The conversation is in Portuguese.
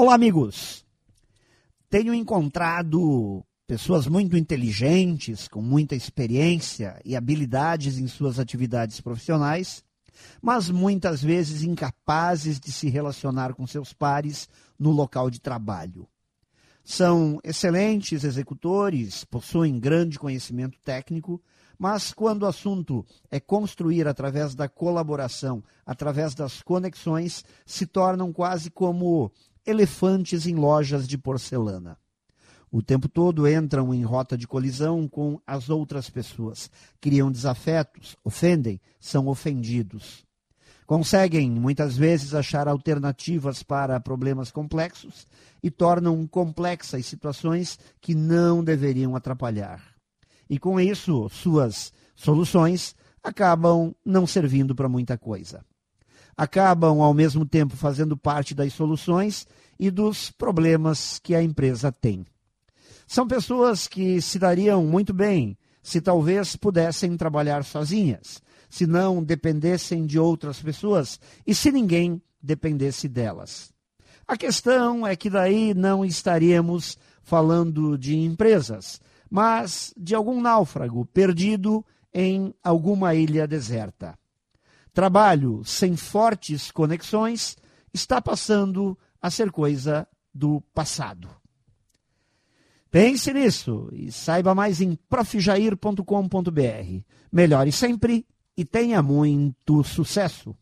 Olá, amigos! Tenho encontrado pessoas muito inteligentes, com muita experiência e habilidades em suas atividades profissionais, mas muitas vezes incapazes de se relacionar com seus pares no local de trabalho. São excelentes executores, possuem grande conhecimento técnico, mas quando o assunto é construir através da colaboração, através das conexões, se tornam quase como elefantes em lojas de porcelana. O tempo todo entram em rota de colisão com as outras pessoas, criam desafetos, ofendem, são ofendidos. Conseguem, muitas vezes, achar alternativas para problemas complexos e tornam complexas situações que não deveriam atrapalhar. E com isso, suas soluções acabam não servindo para muita coisa acabam ao mesmo tempo fazendo parte das soluções e dos problemas que a empresa tem. São pessoas que se dariam muito bem se talvez pudessem trabalhar sozinhas, se não dependessem de outras pessoas e se ninguém dependesse delas. A questão é que daí não estaríamos falando de empresas, mas de algum náufrago perdido em alguma ilha deserta. Trabalho sem fortes conexões está passando a ser coisa do passado. Pense nisso e saiba mais em profjair.com.br. Melhore sempre e tenha muito sucesso!